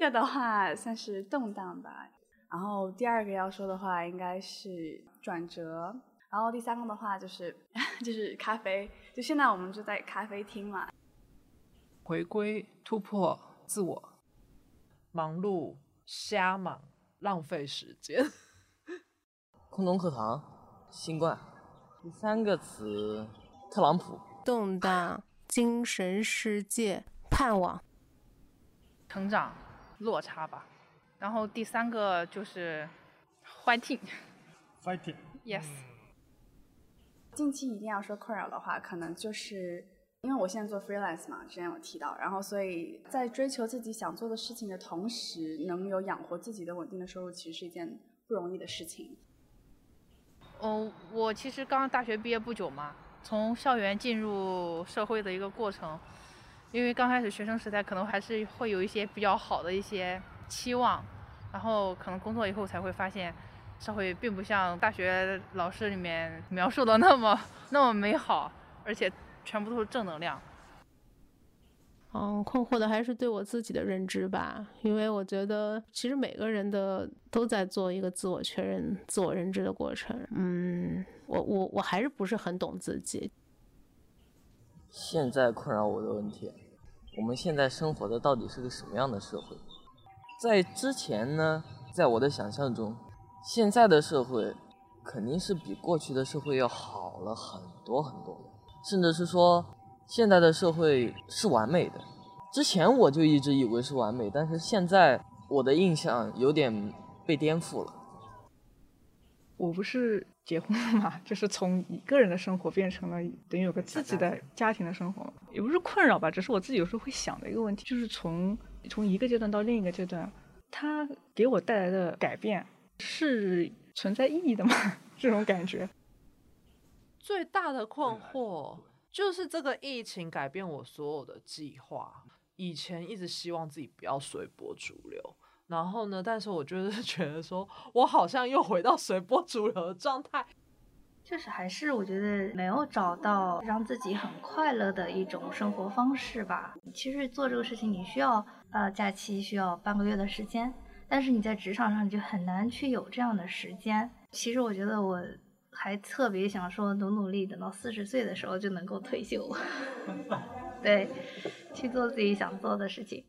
个的话算是动荡吧。然后第二个要说的话应该是转折。然后第三个的话就是 就是咖啡。就现在我们就在咖啡厅嘛。回归突破自我，忙碌瞎忙浪费时间。空中课堂，新冠。第三个词，特朗普。动荡，精神世界，盼望。成长，落差吧。然后第三个就是 fighting。fighting。Yes。近期一定要说困扰的话，可能就是因为我现在做 freelance 嘛，之前有提到，然后所以在追求自己想做的事情的同时，能有养活自己的稳定的收入，其实是一件不容易的事情。嗯，我其实刚大学毕业不久嘛，从校园进入社会的一个过程，因为刚开始学生时代可能还是会有一些比较好的一些期望，然后可能工作以后才会发现，社会并不像大学老师里面描述的那么那么美好，而且全部都是正能量。嗯，困惑的还是对我自己的认知吧，因为我觉得其实每个人的都在做一个自我确认、自我认知的过程。嗯，我我我还是不是很懂自己。现在困扰我的问题，我们现在生活的到底是个什么样的社会？在之前呢，在我的想象中，现在的社会肯定是比过去的社会要好了很多很多，甚至是说。现在的社会是完美的，之前我就一直以为是完美，但是现在我的印象有点被颠覆了。我不是结婚了嘛，就是从一个人的生活变成了等于有个自己的家庭的生活，也不是困扰吧，只是我自己有时候会想的一个问题，就是从从一个阶段到另一个阶段，它给我带来的改变是存在意义的吗？这种感觉，最大的困惑。就是这个疫情改变我所有的计划。以前一直希望自己不要随波逐流，然后呢，但是我就是 觉得说，我好像又回到随波逐流的状态。就是还是我觉得没有找到让自己很快乐的一种生活方式吧。其实做这个事情你需要呃假期需要半个月的时间，但是你在职场上你就很难去有这样的时间。其实我觉得我。还特别想说努努力，等到四十岁的时候就能够退休，对，去做自己想做的事情。